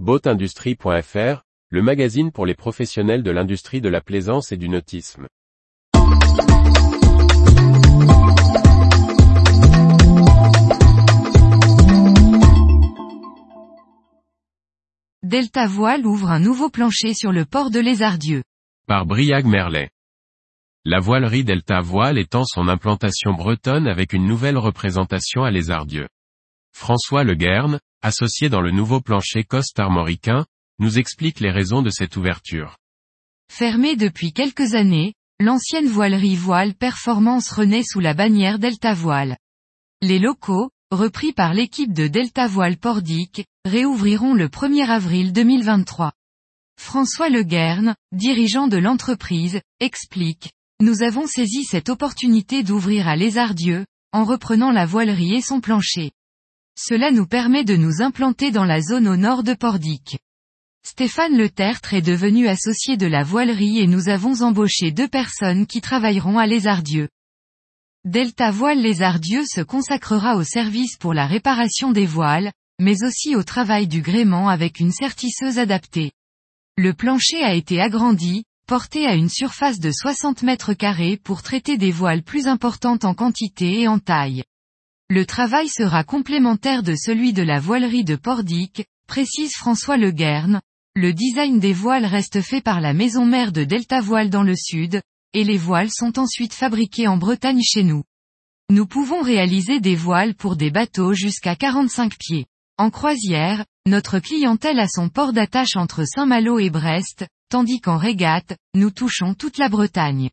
Boatindustrie.fr, le magazine pour les professionnels de l'industrie de la plaisance et du nautisme. Delta Voile ouvre un nouveau plancher sur le port de Lézardieu. Par Briag Merlet. La voilerie Delta Voile étend son implantation bretonne avec une nouvelle représentation à Lézardieu. François Le Guerne, associé dans le nouveau plancher Coste armoricain, nous explique les raisons de cette ouverture. Fermée depuis quelques années, l'ancienne voilerie Voile Performance renaît sous la bannière Delta Voile. Les locaux, repris par l'équipe de Delta Voile Pordic, réouvriront le 1er avril 2023. François Le Guerne, dirigeant de l'entreprise, explique, Nous avons saisi cette opportunité d'ouvrir à Lézardieu, en reprenant la voilerie et son plancher. Cela nous permet de nous implanter dans la zone au nord de Pordic. Stéphane Le Tertre est devenu associé de la voilerie et nous avons embauché deux personnes qui travailleront à Lézardieu. Delta Voile Lézardieu se consacrera au service pour la réparation des voiles, mais aussi au travail du gréement avec une sertisseuse adaptée. Le plancher a été agrandi, porté à une surface de 60 mètres carrés pour traiter des voiles plus importantes en quantité et en taille. Le travail sera complémentaire de celui de la voilerie de Pordic, précise François Le Guerne. Le design des voiles reste fait par la maison mère de Delta Voile dans le sud, et les voiles sont ensuite fabriquées en Bretagne chez nous. Nous pouvons réaliser des voiles pour des bateaux jusqu'à 45 pieds. En croisière, notre clientèle a son port d'attache entre Saint-Malo et Brest, tandis qu'en régate, nous touchons toute la Bretagne.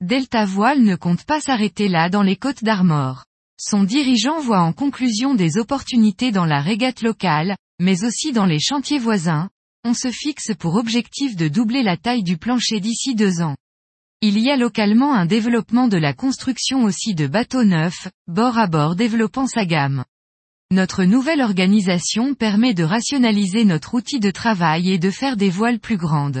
Delta Voile ne compte pas s'arrêter là dans les côtes d'Armor. Son dirigeant voit en conclusion des opportunités dans la régate locale, mais aussi dans les chantiers voisins. On se fixe pour objectif de doubler la taille du plancher d'ici deux ans. Il y a localement un développement de la construction aussi de bateaux neufs, bord à bord développant sa gamme. Notre nouvelle organisation permet de rationaliser notre outil de travail et de faire des voiles plus grandes.